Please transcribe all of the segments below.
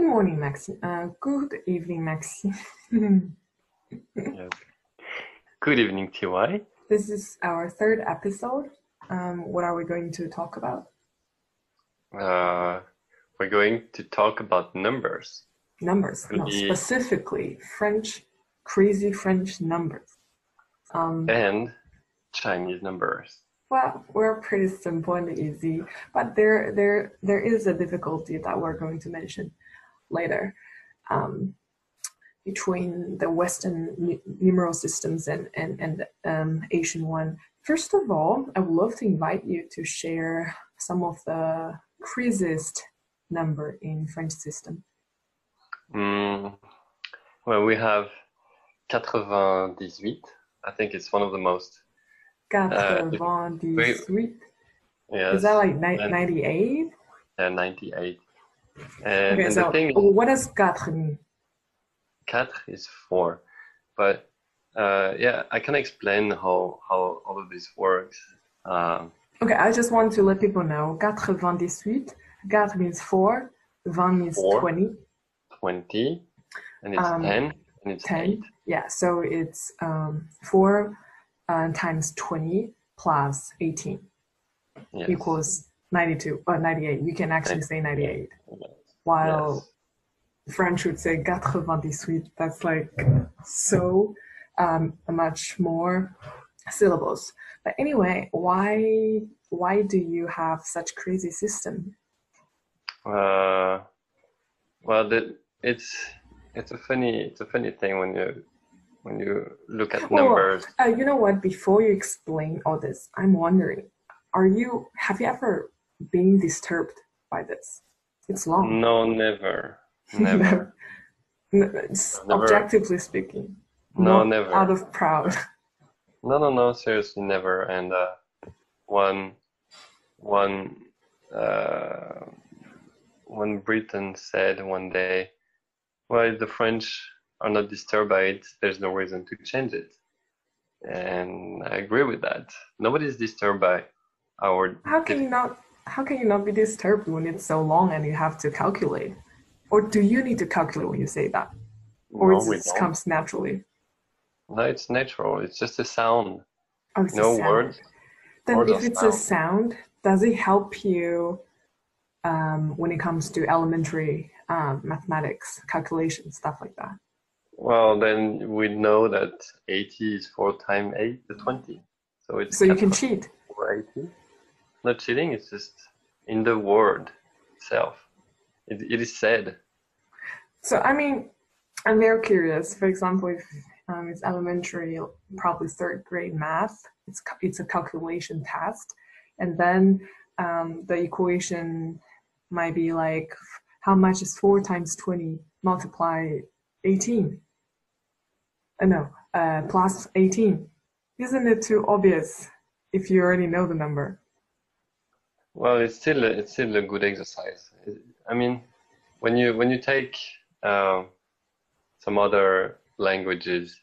Good morning, Maxi. Uh, good evening, Maxi. Yes. Good evening, TY. This is our third episode. Um, what are we going to talk about? Uh, we're going to talk about numbers. Numbers. No, Ye- specifically French, crazy French numbers. Um, and Chinese numbers. well, we're pretty simple and easy, but there, there, there is a difficulty that we're going to mention later. Um, between the Western numeral systems and and and um, Asian one. First of all, I would love to invite you to share some of the craziest number in French system. Mm, well, we have 98. I think it's one of the most. Quatre-vingt-dix-huit. Yes, Is that like ni- 98? uh, 98. And, Okay, and so the thing is, what does quatre mean? quatre is four. But uh, yeah, I can explain how, how all of this works. Um, Okay, I just want to let people know. Quatre-vingt-dix-huit. Quatre means four. Vingt means Four. 20. 20, and it's Um, 10, and it's 10. 8. Yeah, so it's um, 4 uh, times 20 plus 18 Yes. equals 92 or 98. You can actually say 98. Yes. While French would say 98. That's like so um, much more syllables. But anyway, why why do you have such crazy system? Uh, well, the, it's it's a funny it's a funny thing when you when you look at Well, numbers. Uh, you know what? Before you explain all this, I'm wondering: Are you have you ever been disturbed by this? It's long. No, never, never, Never. Objectively speaking, no, never. out of proud. No, no, no, seriously, never. And uh, one one uh, one Briton said one day, "Well, if the French are not disturbed by it, there's no reason to change it." And I agree with that. Nobody's disturbed by our How can you not? How can you not be disturbed when it's so long and you have to calculate? Or do you need to calculate when you say that, or No, it just comes naturally? No, it's natural. It's just a sound. Oh, No sound. words. Then if it's a sound. sound, does it help you um, when it comes to elementary um, mathematics, calculation, stuff like that? Well, then we know that 80 is 4 times 8 to 20. So it's So you can cheat. 80. Not cheating, it's just in the word itself. It, it is said. So I mean, I'm very curious. For example, if um, it's elementary, probably third grade math, it's it's a calculation test, and then um, the equation might be like, how much is four times twenty multiply eighteen? Uh, no, uh, plus eighteen. Isn't it too obvious if you already know the number? Well, it's still a, it's still a good exercise. I mean, when you when you take uh, some other languages,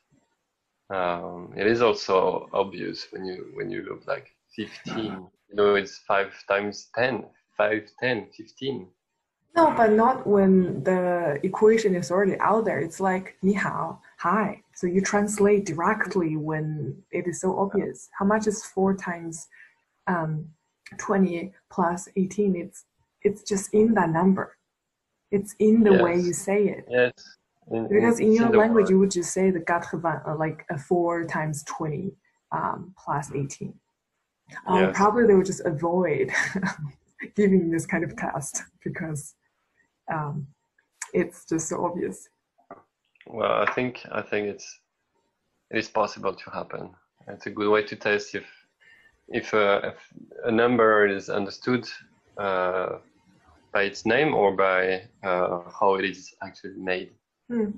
um, it is also obvious when you when you look like 15. You know, it's five times 10, 5, 10, 15. No, but not when the equation is already out there. It's like 你好, hi. So you translate directly when it is so obvious. How much is four times um, 20 plus 18? It's it's just in that number. It's in the way you say it. Yes. In, Because in your the language, word. you would just say the 80, uh, like a 4 times 20 um, plus 18. Uh, Yes. Probably they would just avoid giving this kind of test because um, it's just so obvious. Well, I think I think it's it is possible to happen. It's a good way to test if if a, if a number is understood uh, by its name or by uh, how it is actually made. Hmm.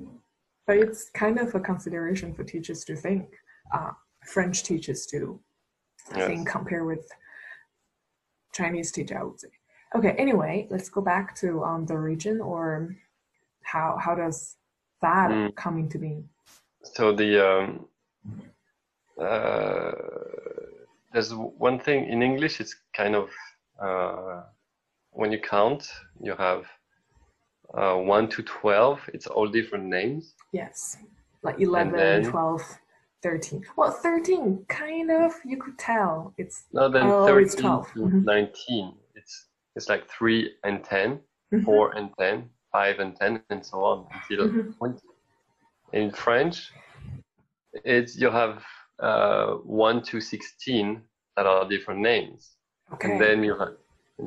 But it's kind of a consideration for teachers to think. Uh, French teachers do Yes. think compared with Chinese teacher, I would say. Okay. Anyway, let's go back to um, the region or how how does that Mm. come into being? So the um, uh, there's one thing in English. It's kind of uh, when you count, you have uh, 1 to 12, it's all different names. Yes. Like 11, then- 12, 13. Well, 13, kind of, you could tell. It's No, then Oh, 13 it's 12. to Mhm. 19, it's it's like 3 and 10, Mhm. 4 and 10, 5 and 10, and so on until Mhm. 20. In French, it's you have uh, 1 to 16 that are different names. okay. And then you have,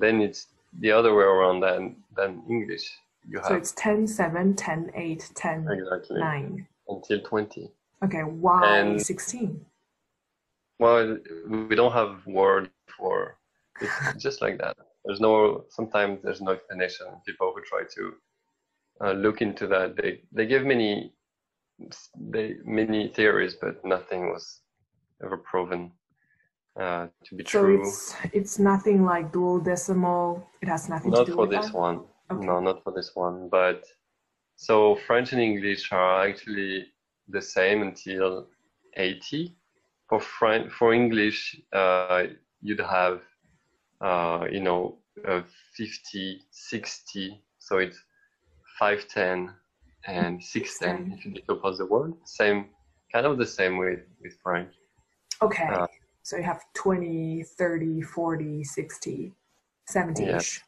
then it's the other way around than than English. You so it's 10, 7, 10, 8, 10, exactly 9. until 20. Okay, why And- 16? Well, we don't have word for it's just like that. There's no sometimes there's no explanation. People who try to uh, look into that, they they give many they many theories, but nothing was ever proven uh, to be So true. it's it's nothing like duodecimal. It has nothing Not to do for with this that? one. Okay. No, not for this one. But so French and English are actually the same until 80. For French, for English, uh, you'd have, uh, you know, uh, 50, 60. So it's 510 and 610 if you decompose the word. Same, kind of the same with, with French. Okay. Uh, so you have 20, 30, 40, 60, 70 ish.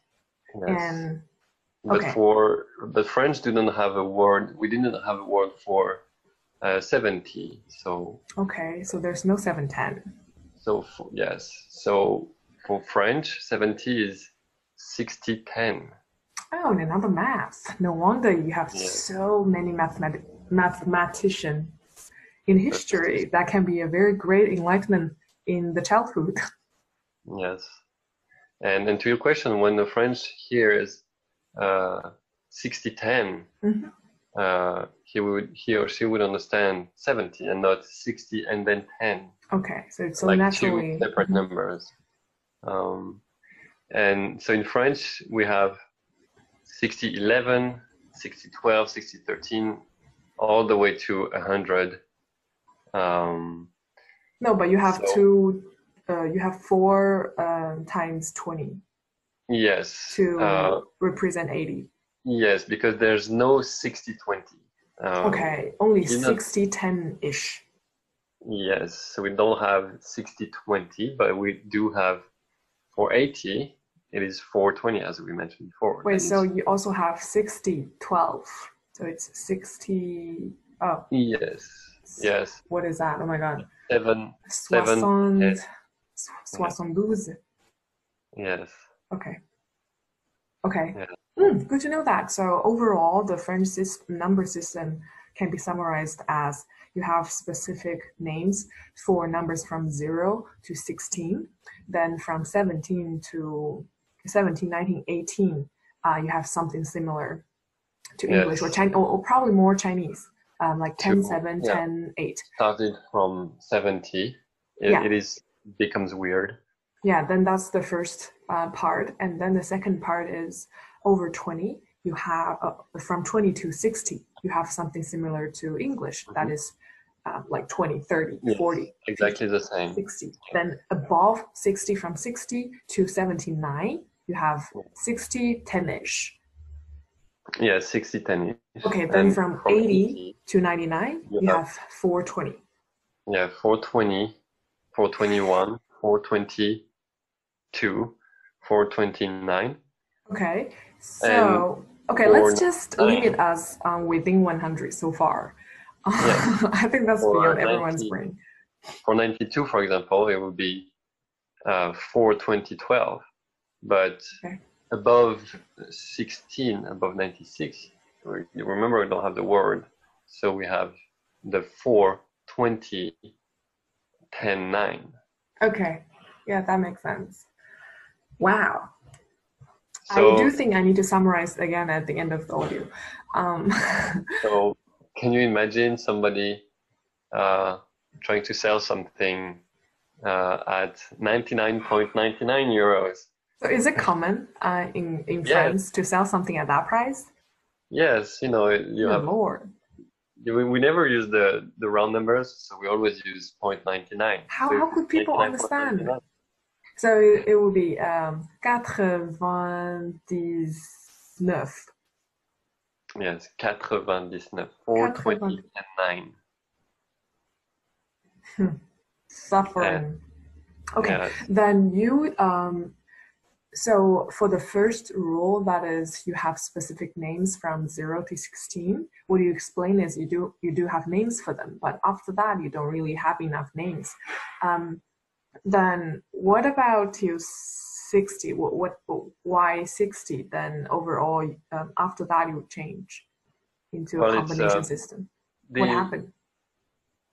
Yes. And But Okay. for but French didn't have a word. We didn't have a word for uh, seventy. So okay, so there's no 710. so for, yes. So for French, seventy is sixty ten. Oh, and another math. No wonder you have so many mathemat- mathematicians in history. That can be a very great enlightenment in the childhood. Yes. And and to your question, when the French hears uh, sixty ten, Mhm. uh, he would he or she would understand seventy and not sixty and then ten. Okay, so it's so like naturally. two separate Mhm. numbers. Um, and so in French, we have 6011, 6012, 6013, all the way to 100. Um, No, but you have So- two. Uh, you have four um, times 20 yes. to Uh, represent 80. yes, because there's no 6020. Um, Okay, only you 60 10 ish. Yes, so we don't have 6020, but we do have for 80, it is 420 as we mentioned before. Wait, And so you also have 60 12. So it's 60. Oh, yes, yes, what is that? Oh my god. seven, Seven, Soixante. yeah. Soixante-douze. yes. Okay. Okay. Mm, good to know that. So overall, the French sys- number system can be summarized as you have specific names for numbers from 0 to 16. Then from 17 to 17, 19, 18, uh, you have something similar to Yes. English or Chinese, or, or probably more Chinese, um, like 10, Two, 7, yeah. 10, 8. started from 70 it, Yeah. it is becomes weird Yeah, then that's the first uh, part. And then the second part is over 20. You have uh, from 20 to 60, you have something similar to English. That is uh, like 20, 30, Yes, 40, exactly the same 60. Then above 60, from 60 to 79, you have 60, 10 ish. Yeah 60 10 Okay, then And from from 80 to 99, you you have- have 420. yeah 420 421 422 429 Okay, so okay, let's just limit us um, within 100 so far. Yeah. I think that's Or beyond everyone's brain. for 92 for example it would be uh, 42012 but Okay. Above 16 above 96 you remember we don't have the word so we have the 420 10 9 Okay, yeah, that makes sense. Wow, so I do think I need to summarize again at the end of the audio. Um, So, can you imagine somebody uh, trying to sell something uh, at 99.99 euros? So is it common uh, in in Yes. France to sell something at that price? Yes, you know, you have. Lord, We, we never use the, the round numbers, so we always use 0.99. How- So how could people 99.99. understand? so it, will be um, 99. Yes, 99. 420 and 9. Suffering. Okay, Yeah. then you um, so for the first rule, that is, you have specific names from zero to sixteen. What you explain is you do you do have names for them, but after that you don't really have enough names. Um, then what about till sixty? What, what why sixty? Then overall, um, after that you change into Well, a combination uh, system. The, what happened?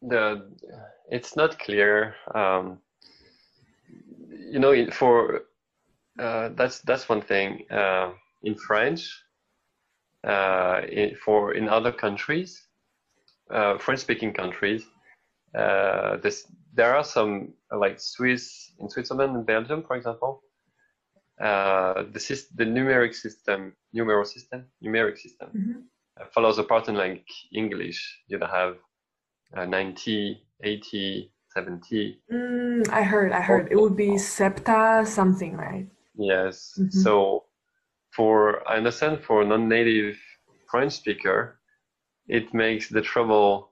the it's not clear. Um, you know, for uh, that's that's one thing. Uh, in French, uh, in, for in other countries, uh, French-speaking countries, uh, this there are some like Swiss in Switzerland and Belgium, for example. Uh, the the numeric system, numeral system, numeric system Mhm. uh, follows a pattern like English. You have uh, 90, 80, 70. Mm, I heard. I heard it would be septa something, right? Yes. Mhm. So for I understand for non-native French speaker, it makes the trouble,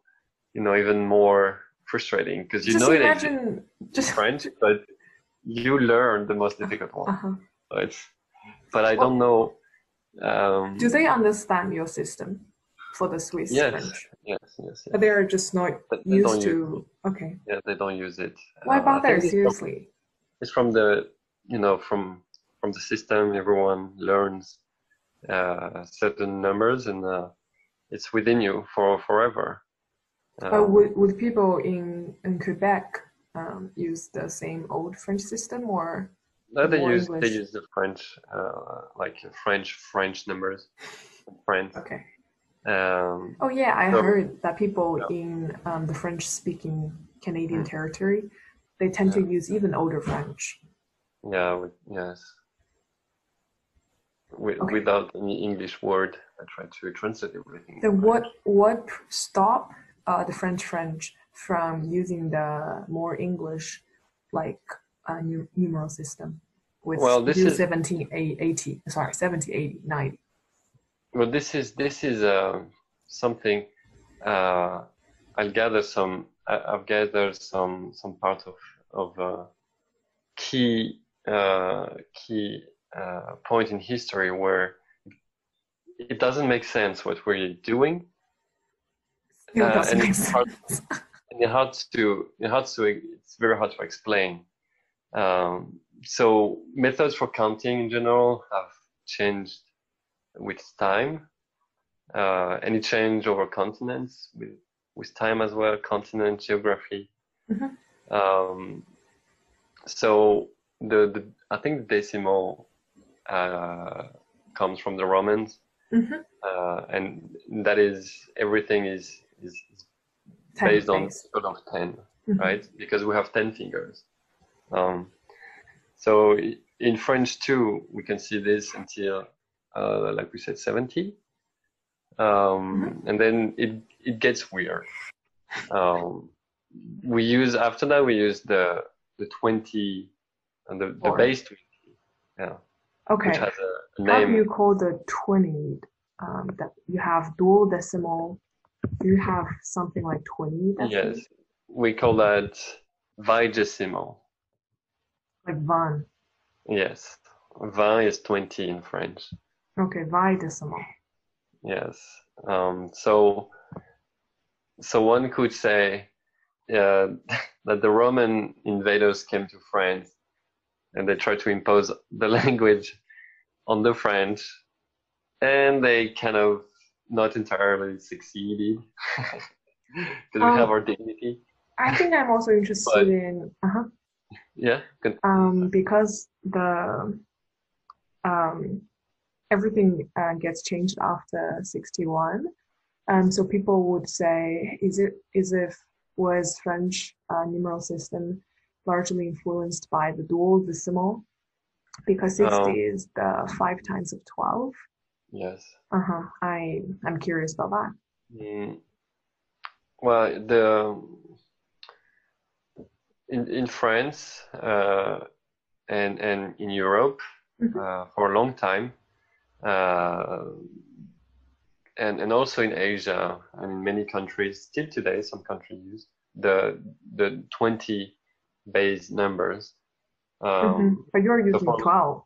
you know, even more frustrating because you just know it exists imagine, just French, but you learn the most difficult one. Uh-huh. So it's, but I don't know. Um, Do they understand your system for the Swiss yes, French? yes, yes, yes. But they're just not But they used to. Okay. Yeah, they don't use it. Why Uh, bother? it's from- Seriously. it's from the you know from from the system everyone learns uh, certain numbers and uh, it's within you for forever But Um, would, would people in, in Quebec um, use the same old French system or? no, they use they use the french uh, like french french numbers french Okay. um, Oh, yeah. I So- heard that people Yeah. in um, the French speaking Canadian territory, they tend to use even older French. yeah yes with, Okay. without any english word i try to translate everything Then what what stop uh, the French French from using the more English like uh, nu- numeral system with Well, this is- 70, 80, sorry, 70, 80, 90. Well, this is this is uh, something uh, I'll gather some. I've gathered some some part of of uh, key uh, key uh, point in history where it doesn't make sense what we're doing, Still Uh, and make it's hard- sense. and it hard to it hard to it's very hard to explain. Um, so methods for counting in general have changed with time. Uh, and it changed over continents with with time as well, continent geography. Mhm. Um, so the, the I think the decimal uh, comes from the Romans, Mhm. uh, and that is everything is is, Ten based on of 10 Mhm. right? Because we have 10 fingers. Um, so in french too we can see this until uh, like we said 70 um, and then it it gets weird. Um, we use after that we use the the 20 and the, the base 20 yeah Okay. which has a, a How do you call the 20 um, that you have duodecimal? You have something like 20 decimal? yes we call that vigesimal Like van. yes vingt is 20 in french Okay, videcimal. Yes. Um, so, so one could say uh, that the Roman invaders came to France and they try to impose the language on the French, and they kind of not entirely succeeded because Um, we have our dignity. I think I'm also interested But- in uh-huh, Yeah. Good. um, because the um, everything uh, gets changed after 61. Um, so people would say, is it is if was French uh, numeral system largely influenced by the dual decimal? Because 60 Oh. is the five times of 12. Yes. Uh-huh. I I'm curious about that. Mm. Well, the in in France uh, and and in Europe Mhm. uh, for a long time, uh, and and also in Asia and in many countries, still today, some countries use the the 20 base numbers. Um, mm-hmm. But you're using so for, 12.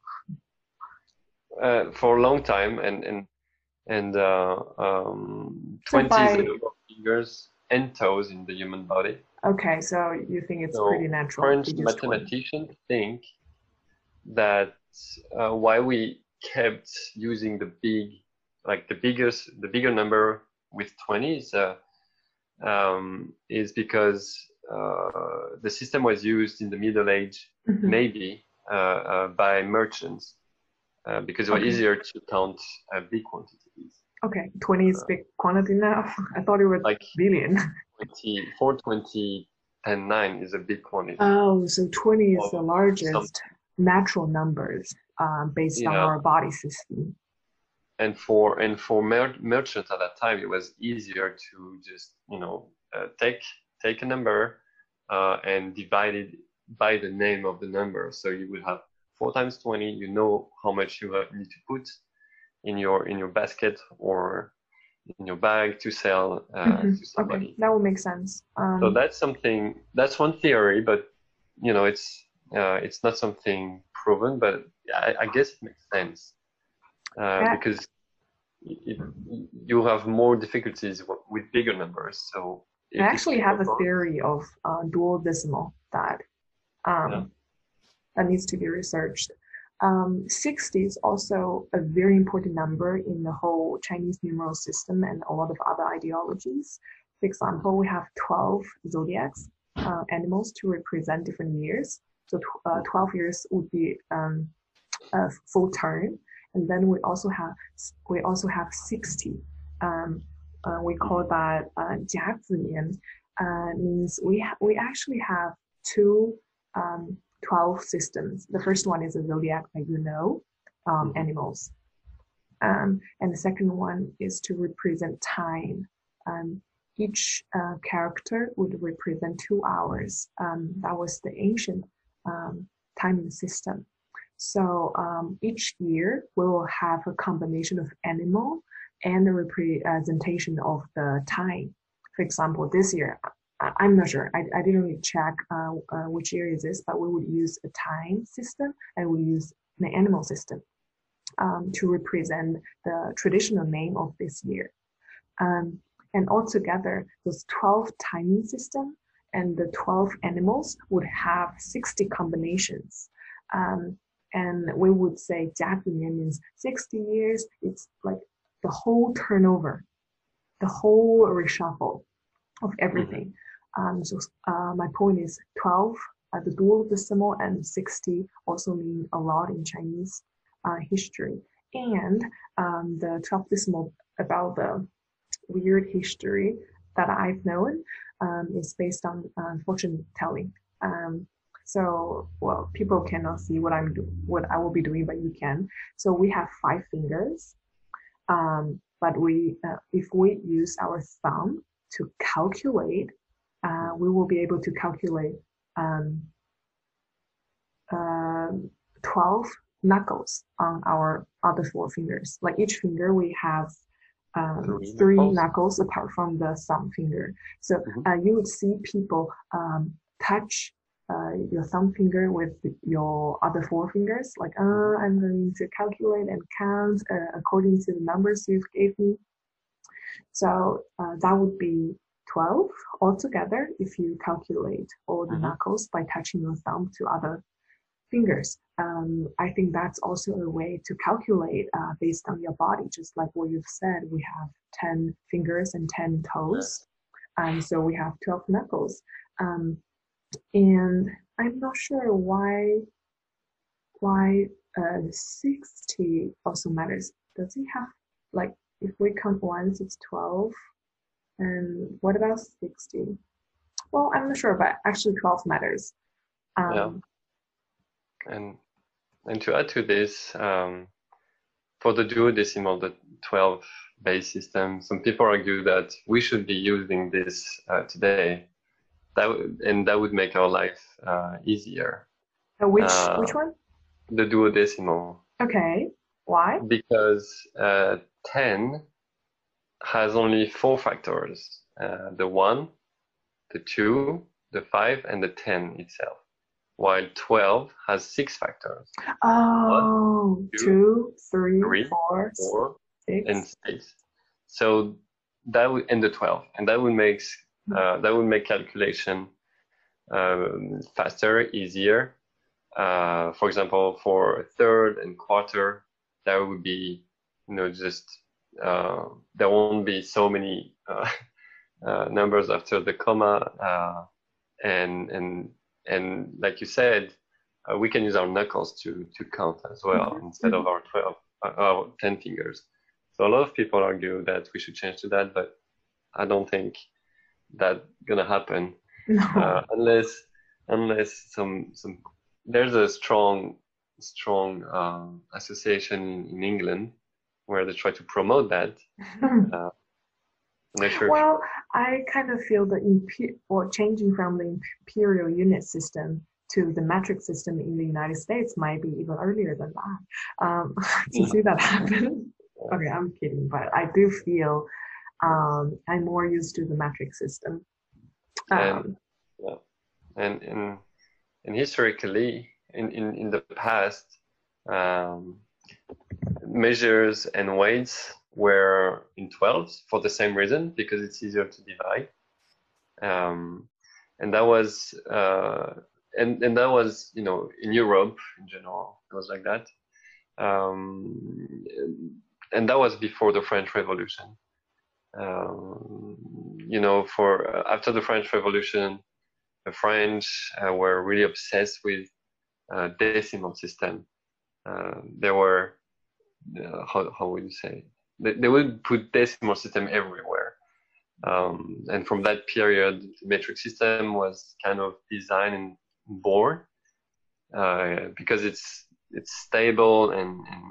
Uh, for a long time, and and and uh, um, 20 so by, is the number of fingers and toes in the human body. Okay, so you think it's so pretty natural. French mathematicians think that uh, why we kept using the big, like the biggest, the bigger number with 20 is, uh, um, is because the system was used in the Middle Age, mm-hmm. maybe uh, uh, by merchants, uh, because it was okay. easier to count big quantities. Okay, 20 is big quantity now. I thought it was like billion. 20, 420 and 9 is a big quantity. Oh, so 20 is the largest some, natural numbers um, based yeah. on our body system. And for and for mer- merchants at that time, it was easier to just you know uh, take take a number uh, and divide it by the name of the number. So you would have four times 20. You know how much you need to put in your in your basket or in your bag to sell uh, mm-hmm. to somebody. Okay, that would make sense. Um, so that's something. That's one theory, but you know, it's uh, it's not something proven, but I, I guess it makes sense uh, yeah. because it, you have more difficulties with bigger numbers. So I actually have a theory of uh, duodecimal that um, yeah. that needs to be researched. Um, 60 is also a very important number in the whole Chinese numeral system and a lot of other ideologies. For example, we have 12 zodiacs, uh, animals to represent different years. So uh, 12 years would be um, a full term. And then we also have we also have 60. Um, uh, we call that uh, jia uh, means we we actually have two um, 12 systems. The first one is a zodiac that you know, um, mm-hmm. animals. Um, and the second one is to represent time. Um, each uh, character would represent two hours. Um, that was the ancient um, timing system. So um, each year we will have a combination of animal and the representation of the time. For example, this year, I'm not sure. I, I didn't really check uh, uh, which year is this, but we would use a time system and we use the animal system um, to represent the traditional name of this year. Um, and altogether, those 12 timing system and the 12 animals would have 60 combinations. Um, and we would say 甲子年 means 60 years. It's like the whole turnover, the whole reshuffle of everything. Mm-hmm. Um, so uh, my point is 12, uh, the duodecimal, and 60 also mean a lot in Chinese uh, history. And um, the 12 decimal about the weird history that I've known um, is based on uh, fortune telling. Um, so, well, people cannot see what I'm do- what I will be doing, but you can. So we have five fingers, um, but we uh, if we use our thumb to calculate uh, we will be able to calculate um, uh, 12 knuckles on our other four fingers. Like each finger, we have um, three knuckles. knuckles. apart from the thumb finger. So mm-hmm. uh, you would see people um, touch uh, your thumb finger with your other four fingers, like, uh, I'm going to calculate and count uh, according to the numbers you've gave me. So uh, that would be 12 altogether if you calculate all the mm-hmm. knuckles by touching your thumb to other fingers. Um, I think that's also a way to calculate uh, based on your body, just like what you've said. We have 10 fingers and 10 toes. and um, so we have 12 knuckles. Um, and I'm not sure why why uh, 60 also matters. Does it have like if we count once, it's 12 and what about 60? Well, I'm not sure, but actually 12 matters. Um, yeah. And, and to add to this, um, for the duodecimal, the 12 base system, some people argue that we should be using this uh, today. That w- and that would make our life uh, easier. Uh, which which one? The duodecimal. Okay. Why? Because uh, 10 has only four factors: uh, the one, the two, the five, and the ten itself. While twelve has six factors: Oh, One, two, two, three, three, four, four six. and six. So that would and the twelve, and that would make uh, that would make calculation um, faster, easier. Uh, for example, for third and quarter, that would be you know just uh, there won't be so many uh, uh, numbers after the comma, uh, and and and like you said, uh, we can use our knuckles to to count as well Mhm, instead of our twelve, uh, our ten fingers. So a lot of people argue that we should change to that, but I don't think that's gonna happen no. uh, unless unless some some there's a strong strong um, association in, England where they try to promote that. I'm sure. well, I kind of feel the impe- or changing from the imperial unit system to the metric system in the United States might be even earlier than that. Um, to see that happen. Okay, I'm kidding, but I do feel um, I'm more used to the metric system. Um, and and and historically in in, in the past um, measures and weights were in 12s for the same reason because it's easier to divide. Um, and that was uh, and and that was you know in Europe in general it was like that. Um, and that was before the French Revolution um, you know for uh, after the French Revolution the French uh, were really obsessed with uh, decimal system. Uh, they were uh, how how would you say? They, they would put decimal system everywhere, um, and from that period, the metric system was kind of designed and born uh, because it's it's stable and, and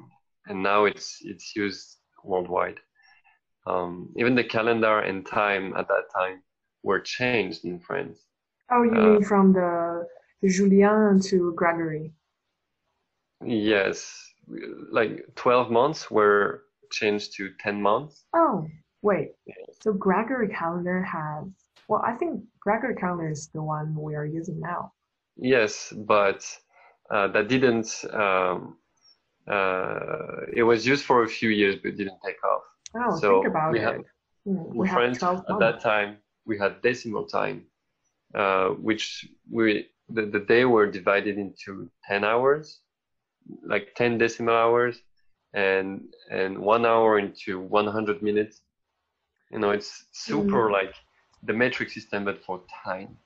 and now it's it's used worldwide. Um, even the calendar and time at that time were changed in France. oh, you uh, mean from the, Julian to Gregory? Yes, like 12 months were changed to 10 months. Oh, wait. So Gregory calendar has, well, I think Gregory calendar is the one we are using now. Yes, but uh, that didn't, um, uh, it was used for a few years, but didn't take off. Oh, So think about we it. Hmm, In we have France, 12 at that time, we had decimal time, uh, which we, the, the day were divided into 10 hours, like 10 decimal hours, and, and one hour into 100 minutes. You know, it's super Mm. like the metric system, but for time.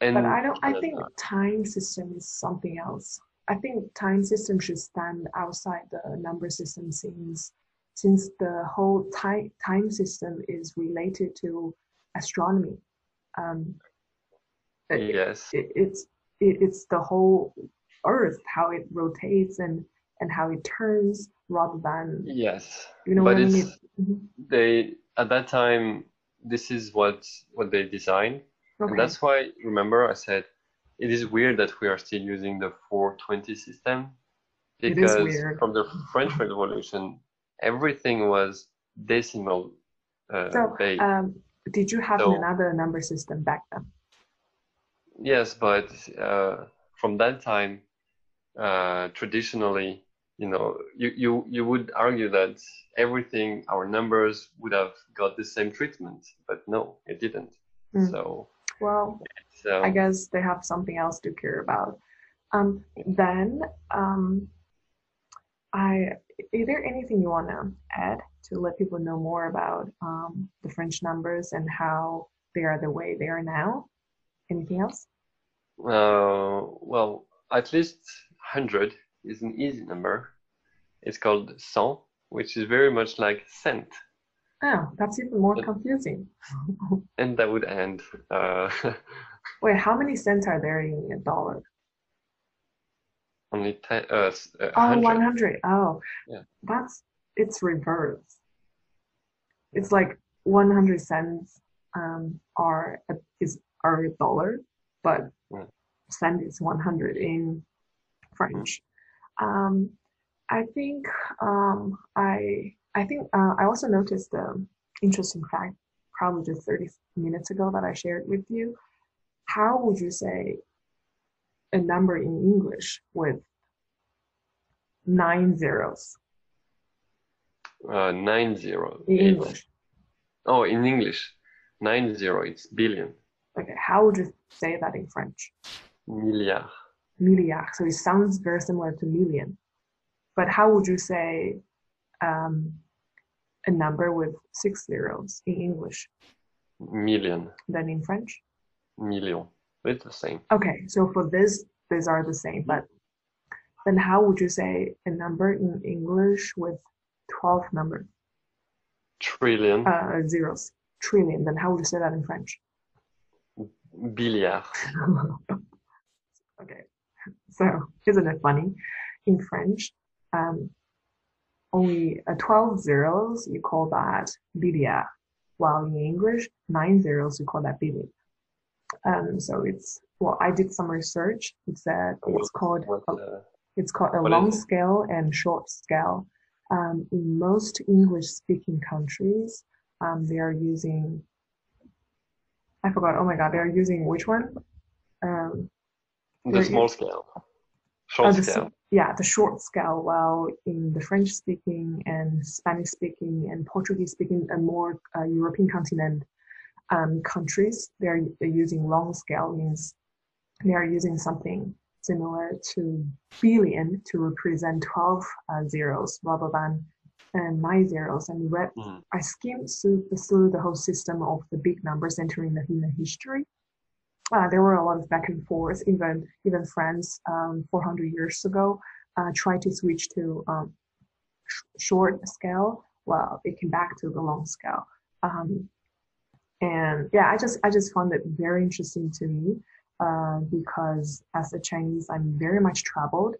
And But I don't. I think time system is something else. I think time system should stand outside the number system since since the whole time time system is related to astronomy. Um, yes, it, it's it, it's the whole Earth how it rotates and and how it turns rather than yes. you know but what I mean. They at that time this is what what they designed. Okay. And that's why, remember, I said it is weird that we are still using the 420 system because from the French Revolution, everything was decimal uh, so based. um, did you have So- another number system back then? yes, but uh, from that time, uh, traditionally, you know, you, you, you would argue that everything, our numbers would have got the same treatment, but no, it didn't. Mm. So, Well, so I guess they have something else to care about. Um, then, um, I is there anything you want to add to let people know more about um, the French numbers and how they are the way they are now? Anything else? Uh, well, at least 100 is an easy number. It's called cent, which is very much like cent, Oh, that's even more confusing. and that would end. Uh, Wait, how many cents are there in a dollar? Only 10, uh, s- uh, Oh, 100. 100. Oh, Yeah. that's it's reverse. It's like 100 cents um, are a, is are a dollar, but Yeah. cent is 100 in French. Um, I think um, I I think uh, I also noticed the interesting fact, probably just 30 minutes ago that I shared with you. How would you say a number in English with nine zeros? Uh, nine zero. In English. Oh, in English, nine zero. It's billion. Okay, how would you say that in French? Milliard. Milliard. So it sounds very similar to million. But how would you say um, a number with six zeros in English Million. Then in French? Million. It's the same. Okay, so for this, these are the same. But then how would you say a number in English with 12 numbers, Trillion. uh, zeros? Trillion. Then how would you say that in French? Billiard. okay, so isn't it funny? In French, um, only uh, 12 zeros, you call that billiard, while in English, nine zeros, you call that billion. Um, so it's, well, I did some research. It's, uh, it's called, uh, it's called a long scale and short scale. Um, in most English speaking countries, um, they are using, I forgot, oh my God, they are using which one? Um, the small scale. Short Oh, the, scale. yeah, the short scale. While in the French speaking and Spanish speaking and Portuguese speaking and more uh, European continent um, countries, they're, they're using long scale means they are using something similar to billion to represent 12 uh, zeros rather than uh, nine zeros. And read, Mhm. I skimmed through, through the whole system of the big numbers entering the human history uh, there were a lot of back and forth. Even even France, um, 400 years ago, uh, tried to switch to um, sh- short scale. Well, it came back to the long scale. Um, and yeah, I just I just found it very interesting to me uh, because as a Chinese, I'm very much troubled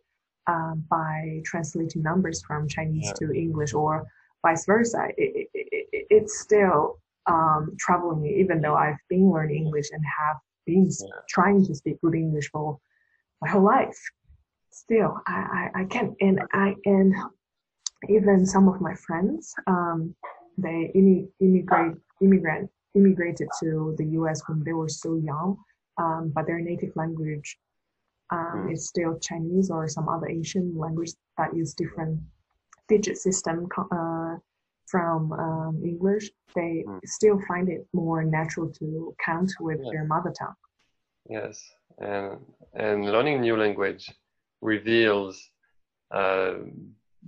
uh, by translating numbers from Chinese Yeah. to English or vice versa. It, it, it, it- it's still um, troubling me, even though I've been learning English and have been Yeah. trying to speak good English for my whole life. Still, I, I, I can't, and I, and even some of my friends, um, they immigrate, immigrant, immigrated to the U.S. when they were so young, um, but their native language um, Mm. is still Chinese or some other Asian language that use different digit system uh, from um, English. They Mm. still find it more natural to count with Yeah. their mother tongue. Yes, and and learning new language reveals uh,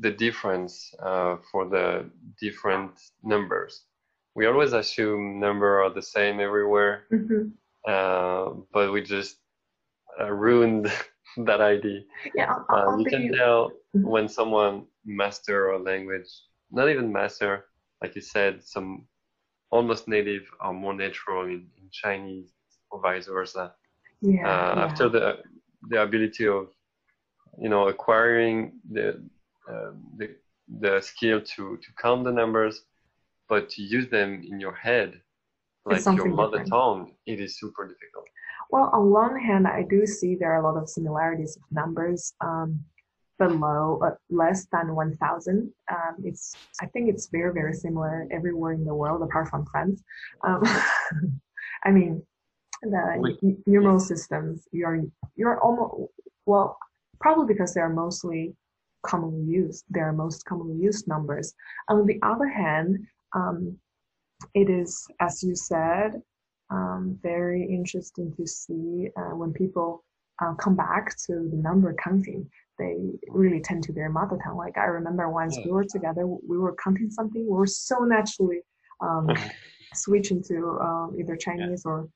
the difference uh, for the different numbers. We always assume number are the same everywhere, uh, but we just uh, ruined that idea. Yeah, I'll, I'll, Uh, I'll you can tell Mhm. when someone master a language, not even master, like you said, some almost native are more natural in, in Chinese or vice versa. yeah, Uh, yeah. After the the ability of you know acquiring the uh, the the skill to to count the numbers, but to use them in your head, like your mother different. tongue, it is super difficult. Well, on one hand, I do see there are a lot of similarities of numbers um, below uh, less than 1,000. Um, it's I think it's very very similar everywhere in the world apart from France. Um, I mean, the n- numeral systems you're you're almost well probably because they are mostly commonly used. They are most commonly used numbers. On the other hand, um, it is as you said um, very interesting to see uh, when people uh, come back to the number counting. They really tend to their mother tongue. Like I remember once we were together, we were counting something. We were so naturally um, switching to um, either Chinese or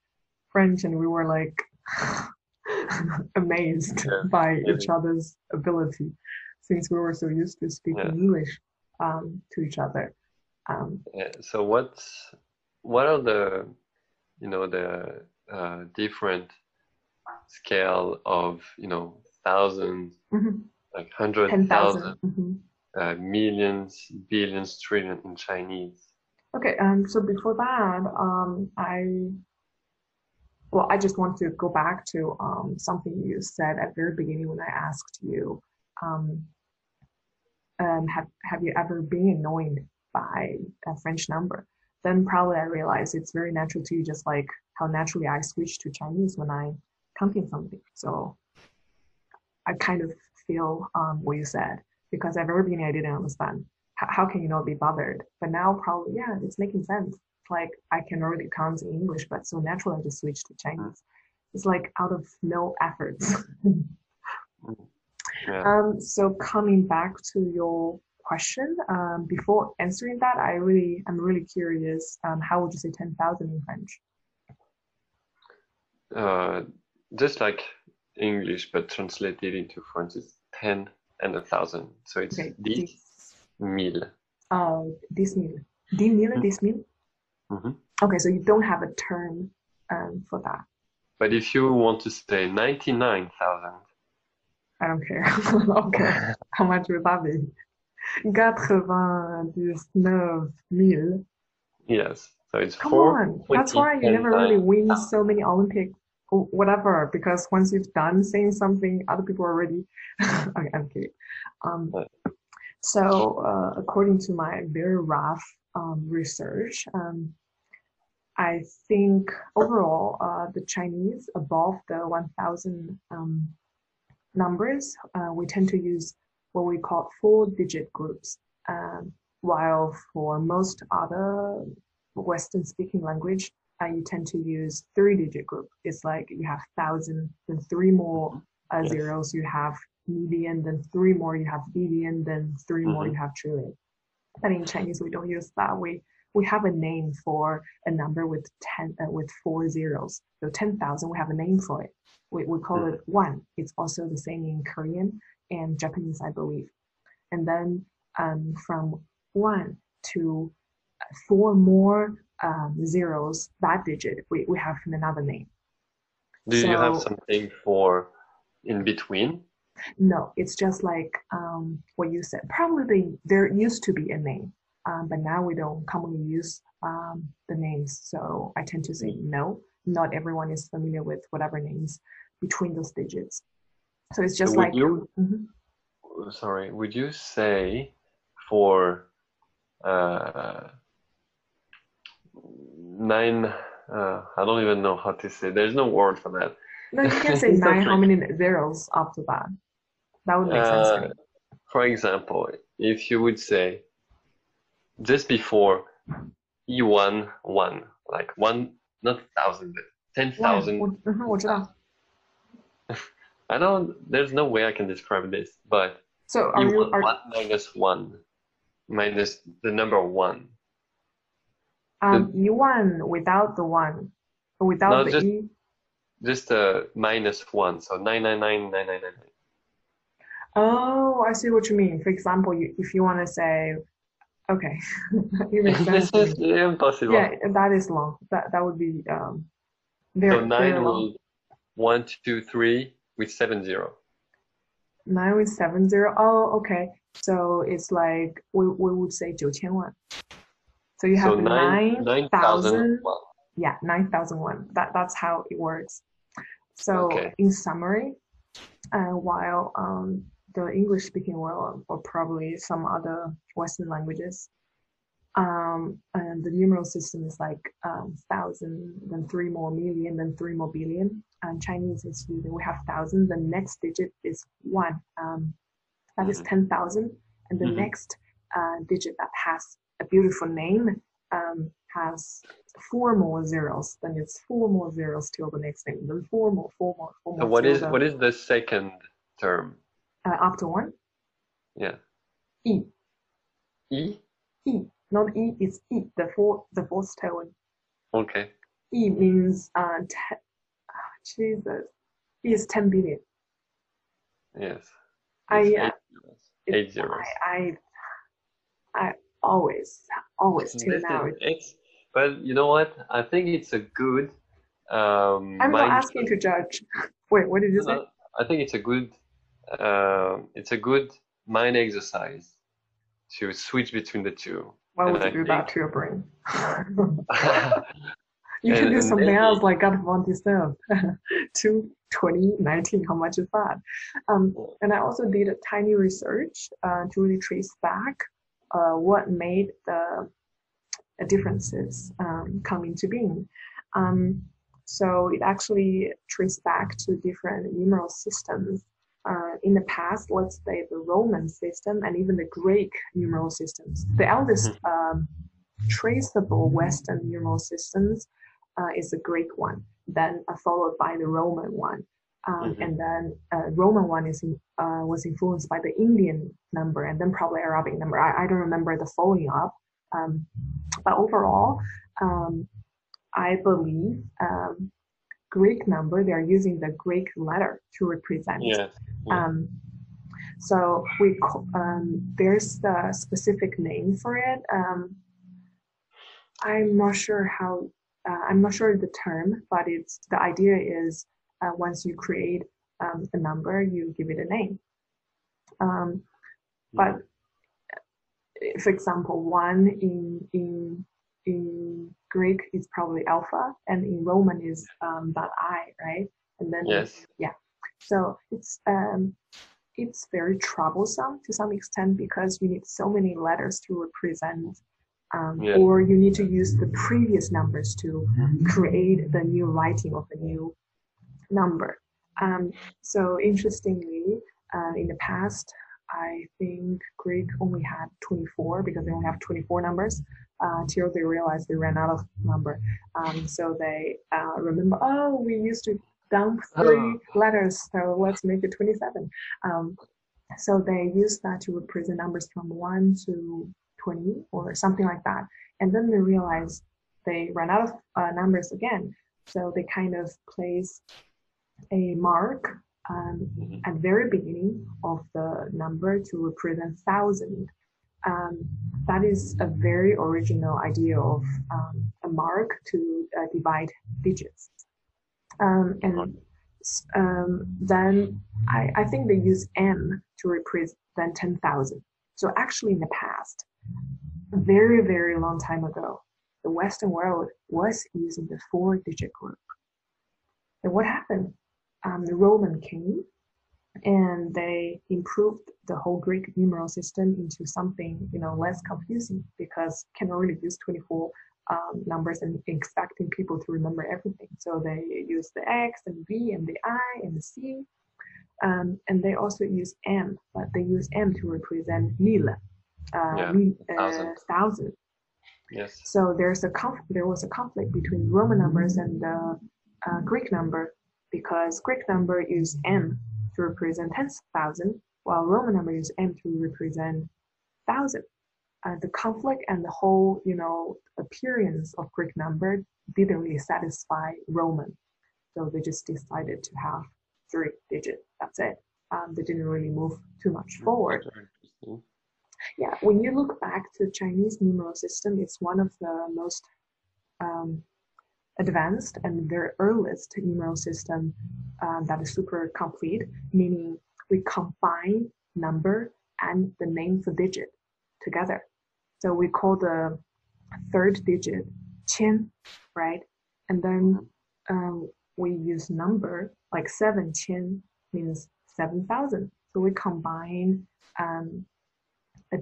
French, and we were like amazed Yeah. by Yeah. each other's ability, since we were so used to speaking Yeah. English um, to each other. Um, Yeah, so what's what are the you know the uh, different scale of you know thousands mhm. like hundred thousand mhm. uh, millions billions trillion in Chinese Okay, um, so before that, um, I, well, I just want to go back to um, something you said at the very beginning when I asked you, um, um, have have you ever been annoyed by a French number? then probably I realized it's very natural to you, just like how naturally I switch to Chinese when I counting something. So I kind of feel um, what you said because at the very beginning I didn't understand how, how can you not be bothered, but now probably yeah, it's making sense. It's like I can already count in English, but so naturally I just switch to Chinese. It's like out of no efforts. Yeah. Um, so coming back to your question, um, before answering that, I really, I'm really curious. Um, how would you say ten thousand in French? Uh, just like English, but translated into French, it's 10 and a thousand. So it's Okay, dix mille. Oh, dix mille. Dix mille, dix mille. Mhm. Okay, so you don't have a term um, for that. But if you want to say 99,000, I don't care. okay, how much would that be? Quatre-vingt-dix-neuf mille. yes. So it's Come four. on, that's why you never really win so many Olympic whatever. Because once you've done saying something, other people are already. okay, I'm kidding. Um, so uh, according to my very rough um, research, um, I think overall uh, the Chinese above the 1,000 um, numbers, uh, we tend to use what we call four-digit groups. Um, while for most other Western speaking language, uh, you tend to use three digit group. It's like you have thousand, then three more uh, Yes. zeros, you have million, then three more, you have billion, then 3 more, Mhm. you have trillion. But in Chinese, we don't use that. We we have a name for a number with ten uh, with four zeros. So ten thousand, we have a name for it. We we call it one. It's also the same in Korean and Japanese, I believe. And then um, from one to four more um, zeros, that digit, we, we have another name. Do you have something for in between? No, it's just like um, what you said. Probably they, there used to be a name, um, but now we don't commonly use um, the names. So I tend to say no. Not everyone is familiar with whatever names between those digits. So it's just would like you- Mhm. Sorry, would you say for uh, nine? Uh, I don't even know how to say. There's no word for that. no, you can say It's nine. How okay. many zeros after that? That would make sense to me. Uh, for example, if you would say just before E1 one, like one, not thousand, but ten 哇，我 thousand. 嗯哼，我知道。 I don't. There's no way I can describe this, but So are you E1 are one minus one minus the number one. um you one without the one, without No, the just- e? Just a minus one, so nine nine nine nine nine nine. Oh, I see what you mean. For example, you, if you want to say, okay, it makes sense. This is impossible. Yeah, that is long. That that would be um very So nine will one two three with seven zero. Nine with seven zero. Oh, okay. So it's like we, we would say 9,000. So you have so 9,000. 9, 9, yeah, 9,001. That, that's how it works. So okay. in summary, uh, while um, the English speaking world or probably some other Western languages um, and the numeral system is like um, thousand, then three more million, then three more billion. And Chinese is using we have thousand. The next digit is one. Um, that is Mhm. ten thousand, and the Mhm. next uh, digit that has a beautiful name um, has four more zeros. Then it's four more zeros till the next name. Then four more, four more, four more. What is the- what is the second term? uh, after one? Yeah. E. E? E. Not E. It's E. The fourth. The fourth tone. Okay. E means uh, ten, ah, Jesus. E is ten billion. Yes. I, It's uh, eight zeros. Eight zeros. I, I, I always, always till This now. it's, but you know what? I think it's a good um, I'm not asking to judge. Wait, what did you say? I think it's a good uh, it's a good mind exercise to switch between the two. Why would you do that to your brain? you can do something else like God von Disturb. 2, 20, 19, how much is that? Um, and I also did a tiny research uh, to really trace back uh, what made the differences um, come into being. Um, so it actually traces back to different numeral systems. Uh, in the past, let's say the Roman system and even the Greek numeral systems. The eldest mm-hmm. um, traceable Western numeral systems uh, is the Greek one, then uh, followed by the Roman one. Um, mm-hmm. And then uh, Roman one is in, uh, was influenced by the Indian number, and then probably Arabic number. I, I don't remember the following up, um, but overall, um, I believe um, Greek number they are using the Greek letter to represent. Yeah. yeah. Um, so we um, there's the specific name for it. I'm not sure how. Uh, I'm not sure the term, but it's the idea is uh, once you create um, a number, you give it a name. Um, but uh, for example, one in in in Greek is probably alpha, and in Roman is um, that I, right? And then yes, yeah. So it's um, it's very troublesome to some extent because you need so many letters to represent um, yeah. or you need to use the previous numbers to create the new writing of the new number. Um, so interestingly, uh, in the past, I think Greek only had 24 because they only have 24 numbers uh, until they realized they ran out of number. Um, so they uh, remember, oh, we used to dump three oh. letters, so let's make it 27. Um, so they used that to represent numbers from 1 to 20 or something like that. And then they realized they ran out of uh, numbers again. So they kind of place a mark um, mm-hmm. at the very beginning of the number to represent thousand. Um, that is a very original idea of um, a mark to uh, divide digits. Um, and um, then I, I think they use M to represent 10,000. So actually in the past, very, very long time ago, the Western world was using the four digit group. And what happened? Um, the Roman came and they improved the whole Greek numeral system into something, you know, less confusing because can really use 24 um, numbers and expecting people to remember everything. So they use the X and V and the I and the C. Um, and they also use M, but they use M to represent mille, uh, yeah, thousand. Uh, thousand. Yes. So there's a conf- there was a conflict between Roman numbers and the uh, Greek number because Greek number use m to represent tens thousand, while Roman number use m to represent thousand. Uh, the conflict and the whole, you know, appearance of Greek number didn't really satisfy Roman, so they just decided to have three digits. That's it. Um, they didn't really move too much forward. Yeah, when you look back to Chinese numeral system, it's one of the most um, advanced and very earliest numeral system um, that is super complete, meaning we combine number and the name for digit together. So we call the third digit qian, right? And then um, we use number like seven qian means seven thousand. So we combine um, uh,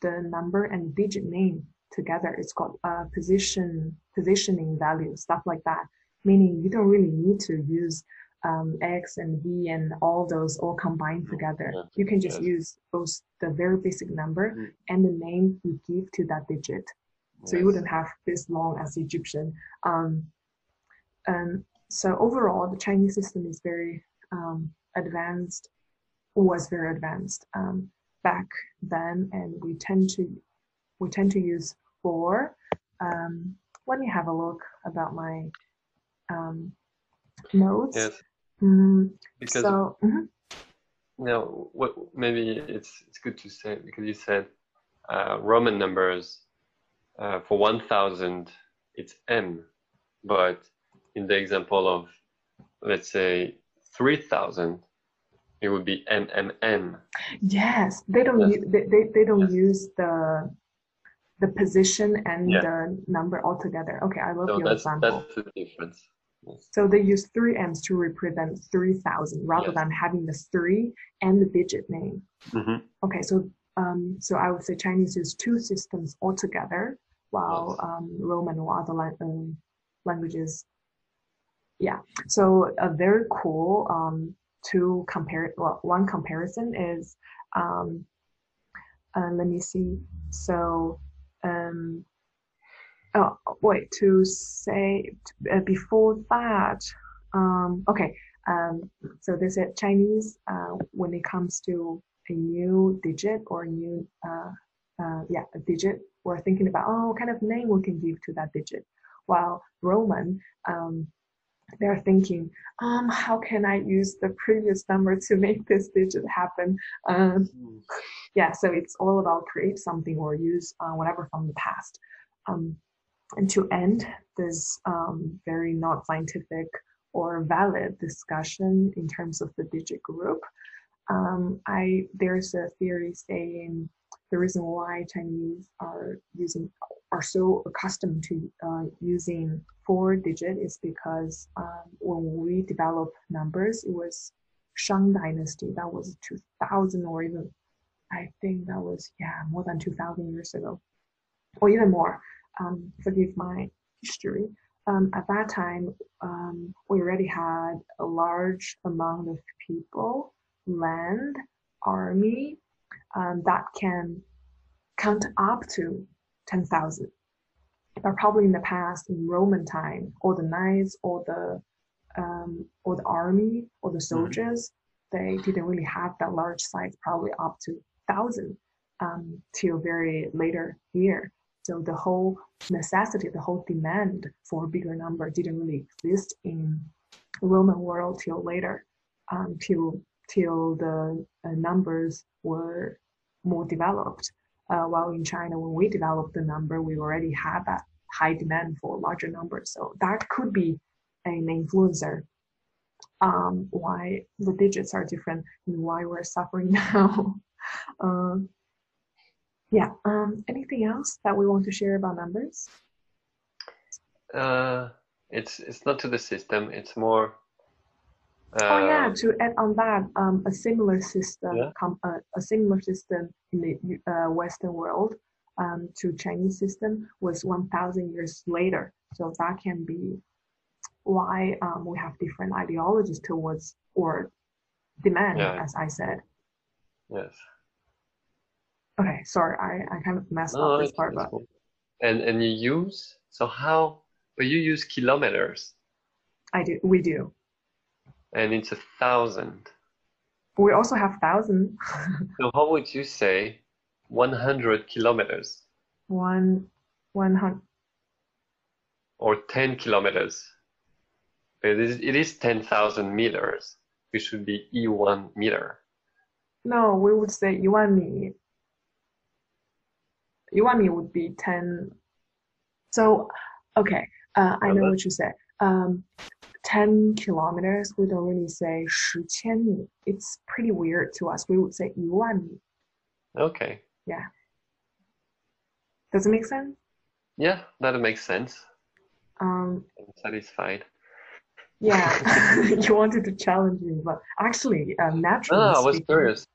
the number and digit name together. It's called uh, position positioning value, stuff like that. Meaning you don't really need to use um, X and V and all those all combined together. Yeah. You can just yes. use those the very basic number mm. and the name you give to that digit. So you wouldn't have this long as Egyptian. Um, and so overall, the Chinese system is very um, advanced, was very advanced um, back then, and we tend to we tend to use four. Um, let me have a look about my um, notes. Yes. Mm, because so, mm-hmm. now, what maybe it's it's good to say because you said uh, Roman numbers uh, for one thousand it's m, but in the example of let's say three thousand, it would be MMM. Yes, they don't yes. use, they, they, they don't yes. use the the position and yeah. the number altogether. Okay, I love so your that's, example. That's the difference. Yes. So they use three M's to represent 3,000 rather yes. than having the three and the digit name. Mm-hmm. Okay, so um, so I would say Chinese use two systems altogether while um, Roman or other um, languages. Yeah, so a very cool um, to compare. Well, one comparison is, um, uh, let me see. So, um, oh wait, to say uh, before that, um, okay. Um, so they said Chinese uh, when it comes to a new digit or new uh, uh, yeah a digit we're thinking about oh what kind of name we can give to that digit while roman um, they're thinking um, how can i use the previous number to make this digit happen? Um, yeah so it's all about create something or use uh, whatever from the past. Um, and to end this um, very not scientific or valid discussion in terms of the digit group um, I there's a theory saying the reason why Chinese are using are so accustomed to uh, using four digit is because um, when we develop numbers, it was Shang Dynasty. That was 2000 or even I think that was yeah more than 2000 years ago, or even more. Um, forgive my history. Um, at that time, um, we already had a large amount of people land army um, that can count up to 10,000. But probably in the past, in Roman time, all the knights, all the um, or the army, or the soldiers, mm-hmm. they didn't really have that large size, probably up to thousand um, till very later year. So the whole necessity, the whole demand for a bigger number didn't really exist in Roman world till later, um, till till the uh, numbers were more developed. Uh, while in China, when we developed the number, we already had that high demand for larger numbers. So that could be an influencer. Um, why the digits are different and why we're suffering now. uh, yeah. Um, anything else that we want to share about numbers? Uh, it's it's not to the system. It's more oh yeah, uh, to add on that, um, a similar system, yeah. com- uh, a similar system in the uh, Western world um, to Chinese system was 1,000 years later. So that can be why um, we have different ideologies towards or demand, yeah. as I said. Yes. Okay, sorry, I, I kind of messed no, up this part, but. Cool. And and you use so how? But you use kilometers. I do. We do and it's a thousand. We also have thousand. so how would you say 100 kilometers? One, 100. Or 10 kilometers. It is, it is 10,000 meters. It should be E1 meter. No, we would say 1 mi. 1 mi would be 10. So, okay, uh, I know what you said. Um, 10 kilometers, we don't really say 十千米. It's pretty weird to us. We would say 一万米. Okay. Yeah. Does it make sense? Yeah, that makes sense. Um, I'm satisfied. Yeah, you wanted to challenge me, but actually, uh, naturally. No, I was curious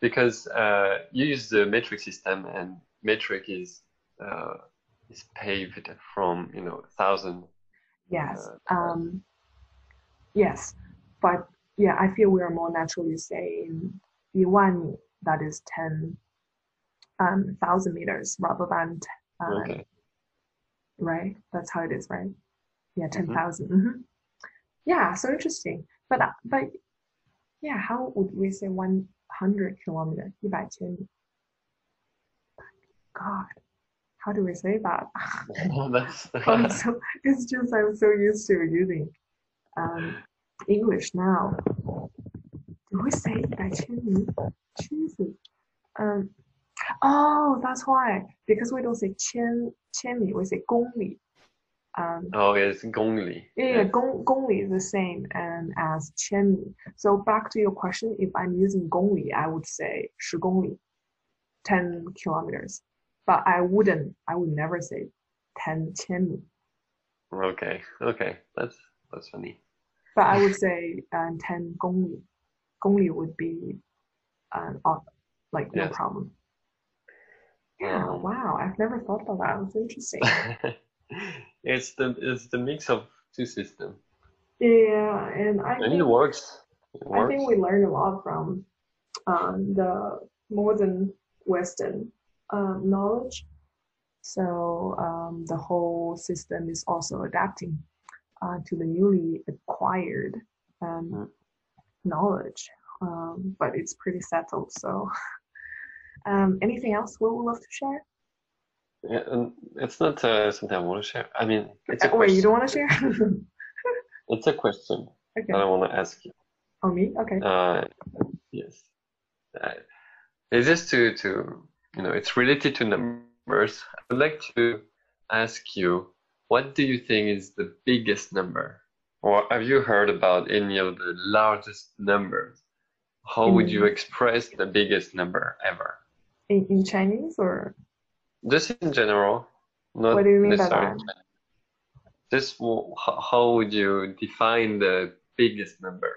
because uh, you use the metric system, and metric is uh, is paved from you know thousand. Yes. Uh, um, Yes, but yeah, I feel we are more naturally saying one that is 10,000 um, thousand meters rather than, um, okay. right? That's how it is, right? Yeah, 10,000. Mm-hmm. Mm-hmm. Yeah, so interesting. But, uh, but yeah, how would we say 100 kilometer, 100 God, how do we say that? that's, oh, so, it's just I'm so used to using um, English now. Do we say 一百千米? Jesus. Um, oh, that's why. Because we don't say 千千米, we say 公里. Um, oh, it's 公里. Yeah, yeah. 公公里 is the same and as 千米. So back to your question, if I'm using 公里, I would say 十公里, 10 kilometers. But I wouldn't, I would never say 10 千米. Okay, okay, that's that's funny. But I would say um, 10 gongli. Gongli would be um, like no yes. problem. Yeah, Um, wow, I've never thought about that. It's interesting. it's the it's the mix of two systems, Yeah, and I and it works. It I think we learned a lot from um, the modern Western um, knowledge. So um, the whole system is also adapting uh, to the newly acquired um, knowledge, um, but it's pretty settled. So, um, anything else we would love to share? Yeah, it's not uh, something I want to share. I mean, it's a Uh, wait, you don't want to share? It's a question okay. that I want to ask you. Oh, me? Okay. Uh, yes. Uh, it's just to, to, you know, it's related to numbers. I would like to ask you, what do you think is the biggest number? Or have you heard about any of the largest numbers? How would you hmm. express the biggest number ever? in, in Chinese or Just in general, what do you mean by that? Just how how would you define the biggest number?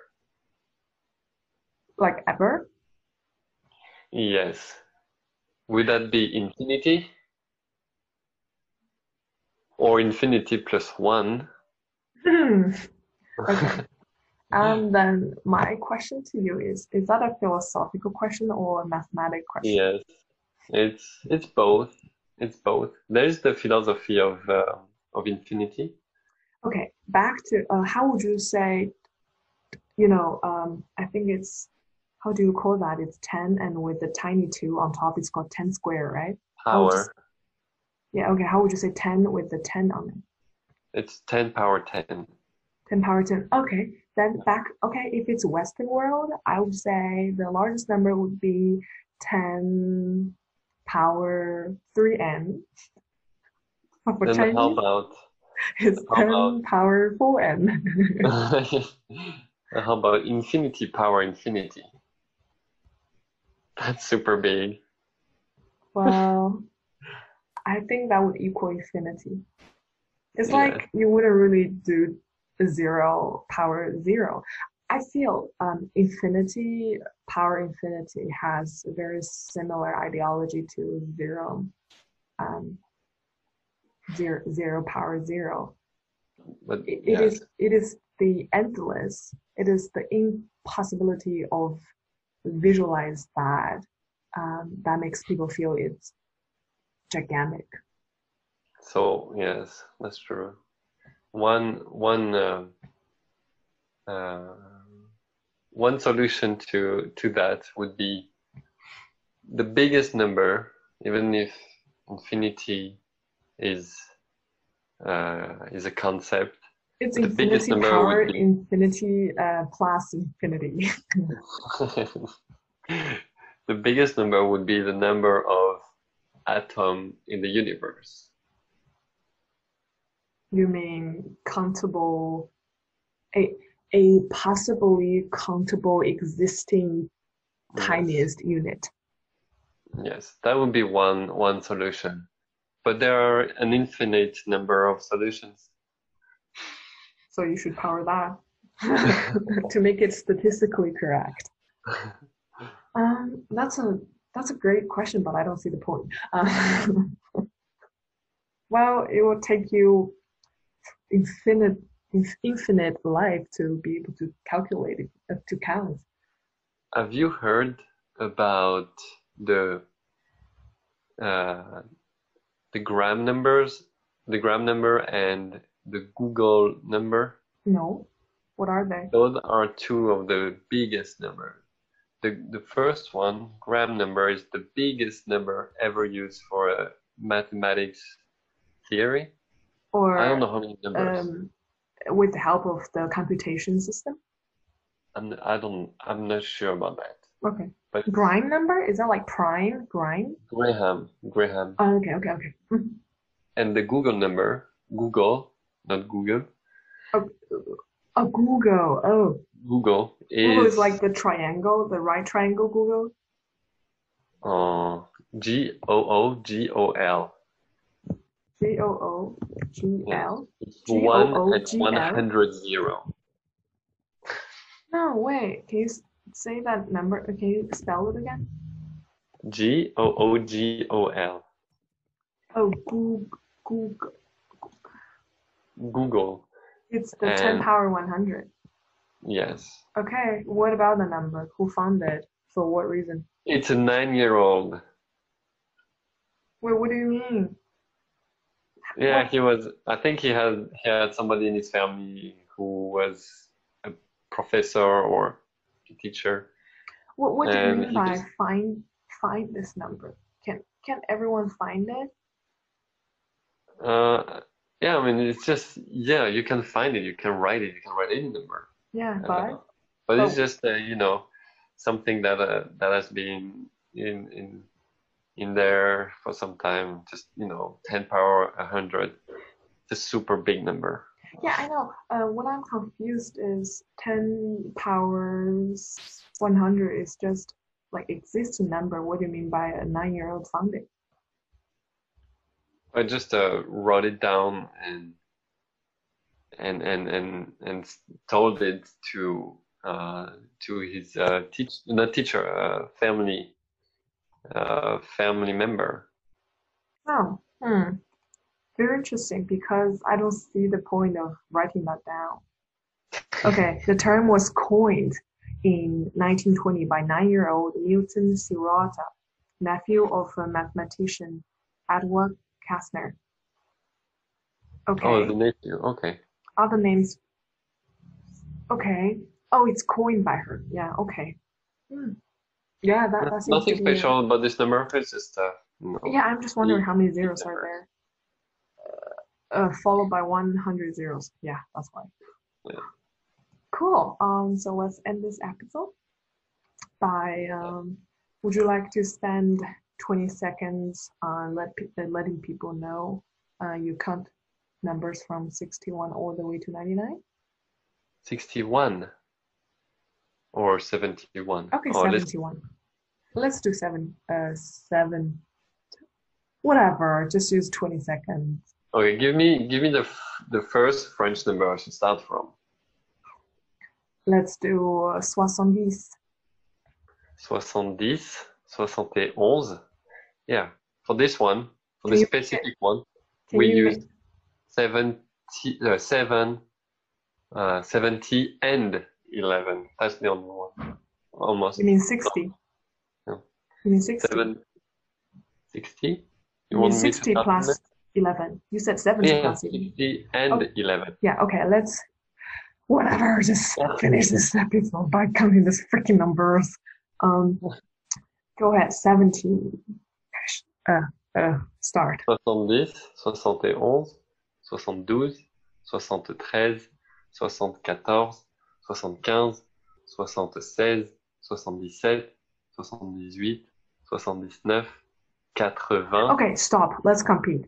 Like ever? Yes. Would that be infinity or infinity plus one? Okay. Um, then my question to you is, is that a philosophical question or a mathematical question? Yes, it's it's both. It's both. There's the philosophy of uh, of infinity. Okay, back to uh, how would you say, you know, um, I think it's, how do you call that? It's 10 and with the tiny 2 on top, it's called 10 square, right? How would you, s- Power. Yeah, okay, how would you say 10 with the 10 on it? It's 10 power 10. 10 power 10. Okay, then back, okay, if it's Western world, I would say the largest number would be 10 power 3n. For Then how Chinese, about it's how about 10 power 4n. how about infinity power infinity? That's super big. Well, I think that would equal infinity. It's Yeah. like you wouldn't really do zero power zero. I feel um, infinity, power infinity has a very similar ideology to zero, um, zero, zero power zero. But It, it is it is the endless. It is the impossibility of visualize that um, that makes people feel it's gigantic. so yes, that's true. One one uh, uh, one solution to to that would be the biggest number, even if infinity is uh, is a concept, It's the biggest infinity number power, be infinity uh, plus infinity. the biggest number would be the number of atom in the universe. you mean countable, a a possibly countable existing Yes, tiniest unit. yes, that would be one one solution. But there are an infinite number of solutions. So you should power that to make it statistically correct. Um, that's a that's a great question, but I don't see the point. Um, well, it will take you infinite infinite life to be able to calculate it uh, to count. Have you heard about the uh, the Graham numbers, the Graham number and the googol number? No, what are they? Those are two of the biggest numbers. The the first one, Graham number, is the biggest number ever used for a mathematics theory. I don't know Or how many numbers. um, with the help of the computation system? I'm I don't I'm not sure about that. Okay. But Grime number? Is that like prime? Grime? Graham, Graham, Oh, okay, okay, okay. And the googol number, Google, not Google. Oh, oh, Google. Oh, Google Google is is like the triangle, the right triangle Google. uh, G O O G O L. G O O G L. it's one and one hundred zero. No, wait. Can you say that number? Can you spell it again? G O O G O L. Oh, Google. Google. Google. It's the 10 power 100. Yes. Okay, what about the number? Who found it? For what reason? It's a nine-year-old. Wait, what do you mean? Yeah, he was. I think he had he had somebody in his family who was a professor or a teacher. What, what do you mean by just- find find this number? Can can everyone find it? Uh, yeah, I mean, it's just yeah, you can find it, you can write it, you can write any number. Yeah, Uh, but but it's just uh, you know something that uh, that has been in in in there for some time. Just you know, 10 power 100. It's a super big number. yeah, I know. Uh, what I'm confused is 10 powers 100 is just like existing number. What do you mean by a nine-year-old found it? I just uh, wrote it down and and and and and told it to uh, to his uh, teach not teacher uh, family uh, family member. Oh, hmm. Very interesting because I don't see the point of writing that down. Okay, the term was coined in 1920 by nine-year-old Milton Sirotta, nephew of a mathematician Edward Kasner. Okay, Oh, the nephew. Okay. Other names. Okay. Oh, it's coined by her. Yeah. Okay. Hmm. Yeah, that, that Nothing a- special about this number. It's just uh, know, Yeah, I'm just wondering how many zeros are there. Uh, uh, followed by 100 zeros. Yeah, that's why. Yeah. Cool. Um, so let's end this episode by um, would you like to spend 20 seconds on let uh, letting people know uh, you count numbers from 61 all the way to 99? 61 or 71. Okay, Or let's 71. Let's do seven. Uh, seven. Whatever. Just use 20 seconds. okay. Give me give me the the first French number I should start from. Let's do uh, 70. 70, 71. Yeah. For this one, for this specific one, we used make- 70, uh, 7, uh, 70 and 11. That's the only one. Almost. You mean 60? Yeah. You mean 60? 7, 60? You You mean want me to 60 plus 11. You said 70 there? Yeah, plus 11. 60 and Oh. 11. Yeah, okay, let's. Whatever, just finish this episode by counting these freaking numbers. Um, go ahead, 17. Uh, uh, start. 70, 71, 72, 73, 74, 75, 76, 77, 78, 79, 80. Okay, stop. Let's compete.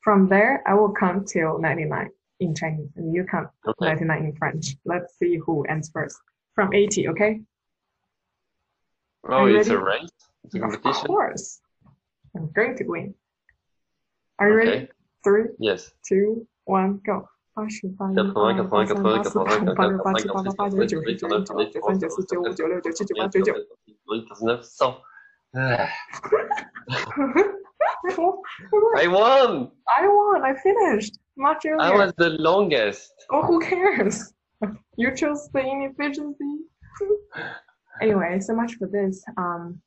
From there, I will count till 99 in Chinese, and you count Okay. 99 in French. Let's see who ends first. From 80, okay? Oh, it's a race? It's a Of competition? course. I'm going to win. Are you ready? Okay. Three, Yes. two, one, go. 八十八、一 80, 八、 80, 八三、八四、八 80, 五、八六、八七、八 80, 八、八九、九十、九十一、九二、九三、九四、九五、九六、九七、九八、九九。 99, 100. Ah, I I won! won. I finished much I earlier. was the longest. Oh, who cares? You chose the inefficiency. anyway, so much for this. Um,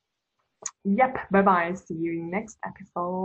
yep. Bye bye. See you in next episode.